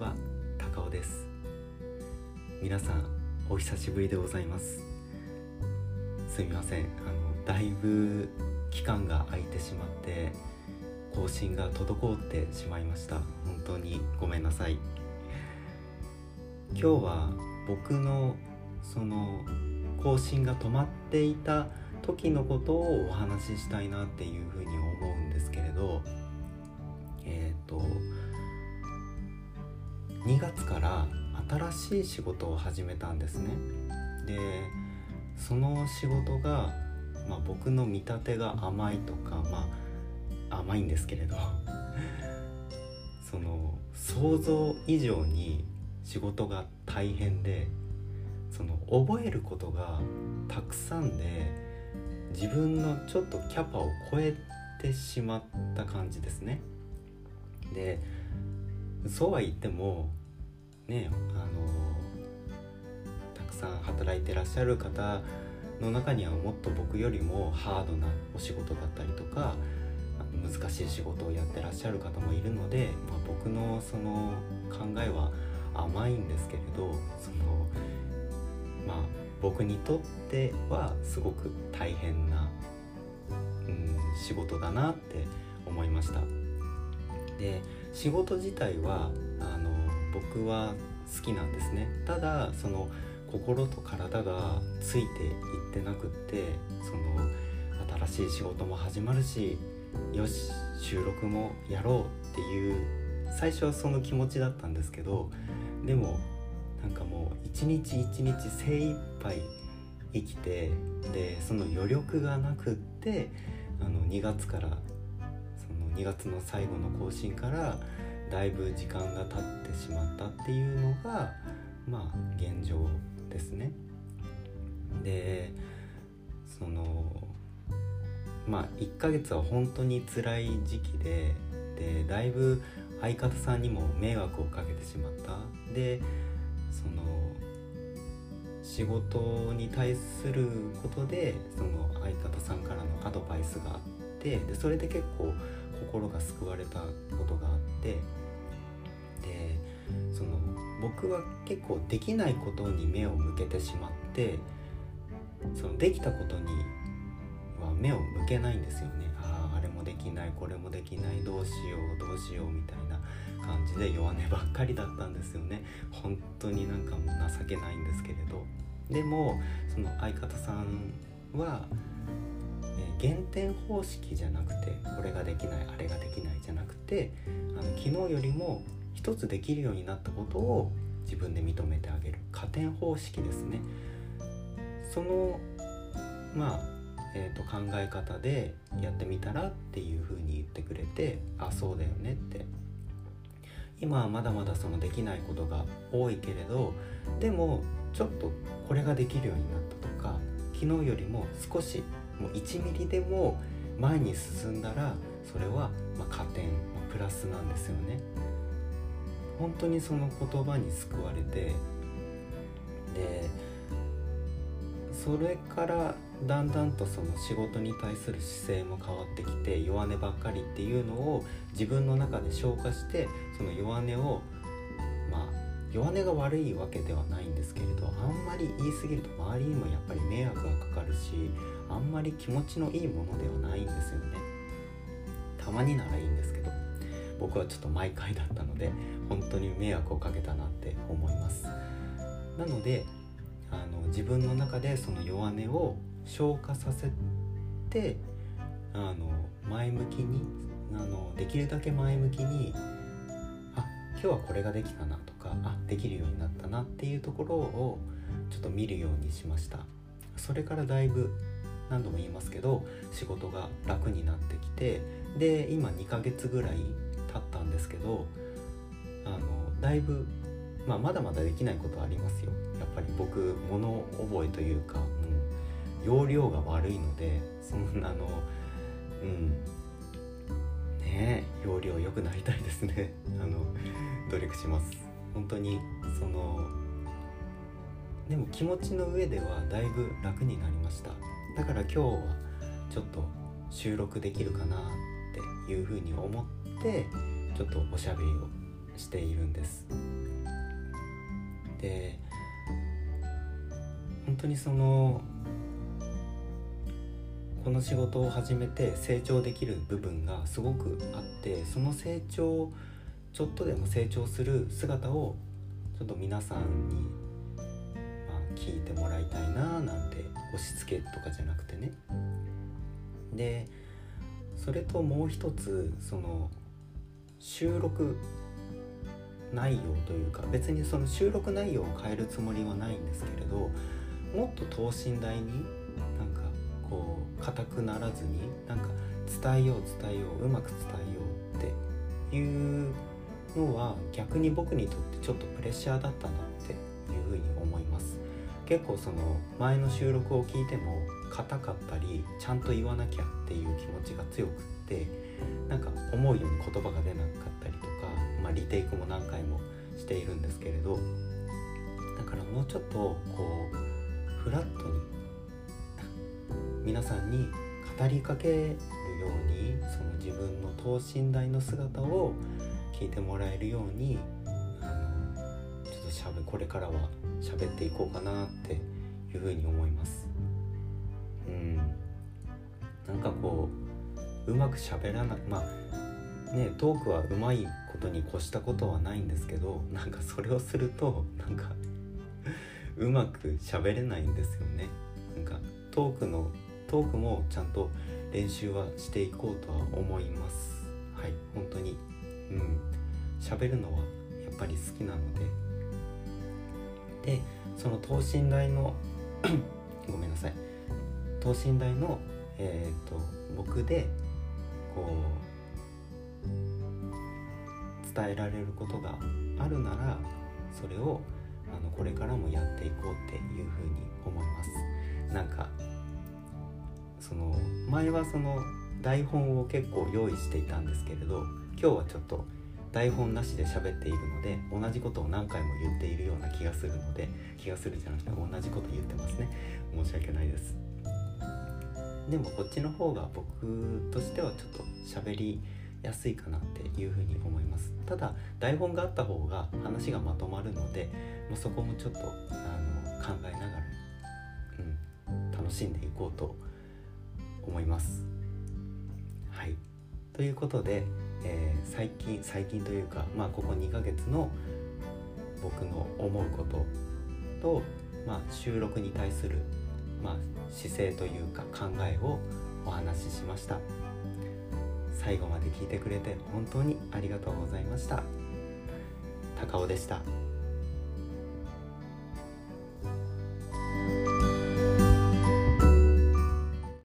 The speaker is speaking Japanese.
は高尾です。皆さんお久しぶりでございます。すみません。あのだいぶ期間が空いてしまって更新が滞ってしまいました。本当にごめんなさい。今日は僕のその更新が止まっていた時のことをお話ししたいなっていうふうに思2月から新しい仕事を始めたんですね。でその仕事が、まあ、僕の見立てが甘いとかまあ甘いんですけれど その想像以上に仕事が大変でその覚えることがたくさんで自分のちょっとキャパを超えてしまった感じですね。でそうは言ってもねあのたくさん働いてらっしゃる方の中にはもっと僕よりもハードなお仕事だったりとか難しい仕事をやってらっしゃる方もいるので、まあ、僕のその考えは甘いんですけれどそのまあ僕にとってはすごく大変な、うん、仕事だなって思いました。で仕事自体はあの僕は好きなんですね。ただその心と体がついていってなくってその新しい仕事も始まるしよし収録もやろうっていう最初はその気持ちだったんですけどでもなんかもう一日一日精一杯生きてでその余力がなくってあの2月から2月の最後の更新からだいぶ時間が経ってしまったっていうのがまあ現状ですね。でそのまあ1ヶ月は本当に辛い時期ででだいぶ相方さんにも迷惑をかけてしまったでその仕事に対することでその相方さんからのアドバイスがあってでそれで結構心が救われたことがあってでその僕は結構できないことに目を向けてしまってそのできたことには目を向けないんですよね。あああれもできないこれもできないどうしようどうしようみたいな感じで弱音ばっかりだったんですよね。本当になんかもう情けないんですけれど。でもその相方さんは、減点方式じゃなくてこれができないあれができないじゃなくてあの昨日よりも一つできるようになったことを自分で認めてあげる。加点方式ですね。そのまあえーと、考え方でやってみたらっていう風に言ってくれてあそうだよねって。今はまだまだそのできないことが多いけれどでもちょっとこれができるようになったとか昨日よりも少しもう1ミリでも前に進んだらそれはま加点、まプラスなんですよね。本当にその言葉に救われてでそれからだんだんとその仕事に対する姿勢も変わってきて弱音ばっかりっていうのを自分の中で消化してその弱音をまあ弱音が悪いわけではないんですけれどあんまり言い過ぎると周りにもやっぱり迷惑がかかるしあんまり気持ちのいいものではないんですよね。たまにならいいんですけど僕はちょっと毎回だったので本当に迷惑をかけたなって思います。なのであの自分の中でその弱音を消化させてあの前向きにあのできるだけ前向きにあ今日はこれができたなとかあできるようになったなっていうところをちょっと見るようにしました。それからだいぶ何度も言いますけど仕事が楽になってきてで今2ヶ月ぐらい経ったんですけどあのだいぶ、まあ、まだまだできないことはありますよ。やっぱり僕物覚えというかも、う、容量が悪いのでそんなのうんねえ容量良くなりたいですね。あの努力します。本当にそのでも気持ちの上ではだいぶ楽になりました。だから今日はちょっと収録できるかなっていうふうに思ってちょっとおしゃべりをしているんです。で本当にそのこの仕事を始めて成長できる部分がすごくあってその成長ちょっとでも成長する姿をちょっと皆さんに、聞いてもらいたいななんて押し付けとかじゃなくてね。でそれともう一つその収録内容というか別にその収録内容を変えるつもりはないんですけれどもっと等身大になんかこう硬くならずになんか伝えよう伝えよううまく伝えようっていうのは逆に僕にとってちょっとプレッシャーだったな結構その前の収録を聞いても硬かったりちゃんと言わなきゃっていう気持ちが強くってなんか思うように言葉が出なかったりとか、まあ、リテイクも何回もしているんですけれどだからもうちょっとこうフラットに皆さんに語りかけるようにその自分の等身大の姿を聞いてもらえるようにしゃべこれからは喋っていこうかなっていうふうに思います。うん。なんかこううまく喋らないまあねトークはうまいことに越したことはないんですけどなんかそれをするとなんかうまく喋れないんですよね。なんかトークのトークもちゃんと練習はしていこうとは思います。はい本当に。うん。喋るのはやっぱり好きなのででその等身大の ごめんなさい。等身大の、えーと、僕でこう伝えられることがあるならそれをあのこれからもやっていこうっていうふうに思います。なんかその前はその台本を結構用意していたんですけれど今日はちょっと台本なしで喋っているので同じことを何回も言っているような気がするので気がするじゃなくて同じこと言ってますね。申し訳ないです。でもこっちの方が僕としてはちょっと喋りやすいかなっていうふうに思います。ただ台本があった方が話がまとまるので、まあ、そこもちょっとあの考えながら、うん、楽しんでいこうと思います。はい。ということで、えー、最近最近というかまあここ2ヶ月の僕の思うことと、まあ、収録に対するまあ、姿勢というか考えをお話ししました最後まで聞いてくれて本当にありがとうございました高尾でした。